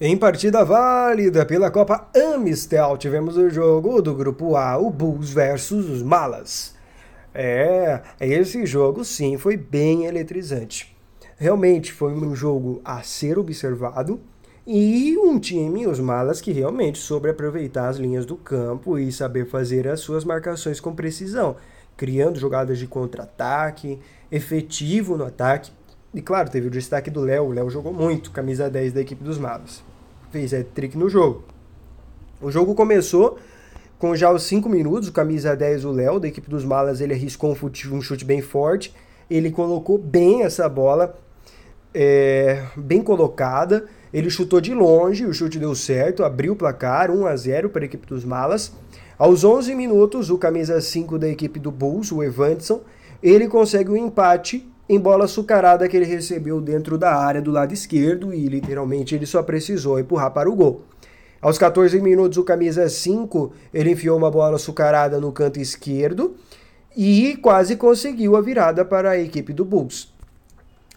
Em partida válida pela Copa Amistel, tivemos o jogo do Grupo A, o Bulls versus os Malas. É, esse jogo sim foi bem eletrizante. Realmente foi um jogo a ser observado e um time, os Malas, que realmente soube aproveitar as linhas do campo e saber fazer as suas marcações com precisão, criando jogadas de contra-ataque, efetivo no ataque. E claro, teve o destaque do Léo, o Léo jogou muito, camisa 10 da equipe dos Malas fez hat-trick no jogo. O jogo começou com já os 5 minutos, o camisa 10, o Léo, da equipe dos Malas, ele arriscou um chute, um chute bem forte, ele colocou bem essa bola, é, bem colocada, ele chutou de longe, o chute deu certo, abriu o placar, 1 a 0 para a equipe dos Malas. Aos 11 minutos, o camisa 5 da equipe do Bulls, o Evanson, ele consegue o um empate em bola açucarada que ele recebeu dentro da área do lado esquerdo e literalmente ele só precisou empurrar para o gol. Aos 14 minutos, o camisa 5, ele enfiou uma bola açucarada no canto esquerdo e quase conseguiu a virada para a equipe do Bulls.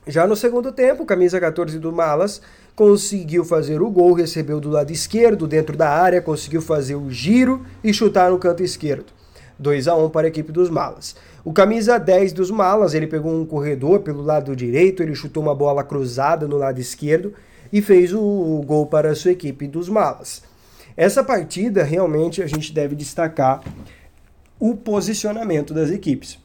Já no segundo tempo, o camisa 14 do Malas conseguiu fazer o gol, recebeu do lado esquerdo dentro da área, conseguiu fazer o giro e chutar no canto esquerdo. 2 a 1 para a equipe dos Malas. O camisa 10 dos Malas, ele pegou um corredor pelo lado direito, ele chutou uma bola cruzada no lado esquerdo e fez o gol para a sua equipe dos Malas. Essa partida realmente a gente deve destacar o posicionamento das equipes.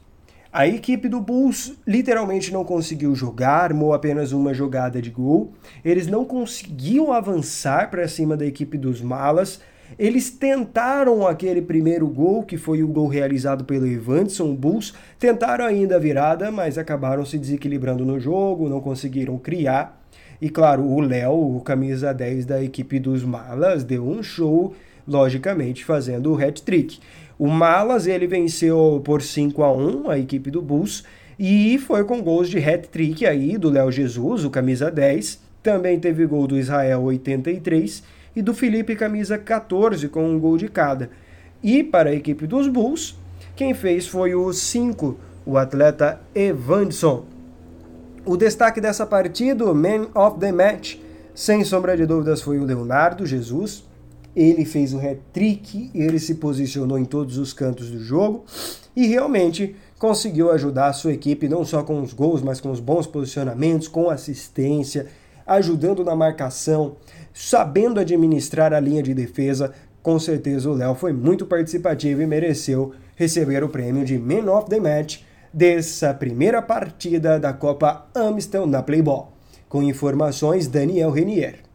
A equipe do Bulls literalmente não conseguiu jogar, armou apenas uma jogada de gol. Eles não conseguiam avançar para cima da equipe dos Malas eles tentaram aquele primeiro gol, que foi o gol realizado pelo Evanson Bulls, tentaram ainda a virada, mas acabaram se desequilibrando no jogo, não conseguiram criar. E claro, o Léo, o camisa 10 da equipe dos Malas, deu um show, logicamente, fazendo o hat-trick. O Malas, ele venceu por 5 a 1 a equipe do Bulls, e foi com gols de hat-trick aí do Léo Jesus, o camisa 10. Também teve gol do Israel 83 e do Felipe camisa 14 com um gol de cada. E para a equipe dos Bulls, quem fez foi o 5, o atleta Evanson. O destaque dessa partida, o Man of the Match, sem sombra de dúvidas, foi o Leonardo Jesus. Ele fez o hat-trick, ele se posicionou em todos os cantos do jogo e realmente conseguiu ajudar a sua equipe não só com os gols, mas com os bons posicionamentos, com assistência, ajudando na marcação, sabendo administrar a linha de defesa. Com certeza o Léo foi muito participativo e mereceu receber o prêmio de Man of the Match dessa primeira partida da Copa Amstel na Playball. Com informações, Daniel Renier.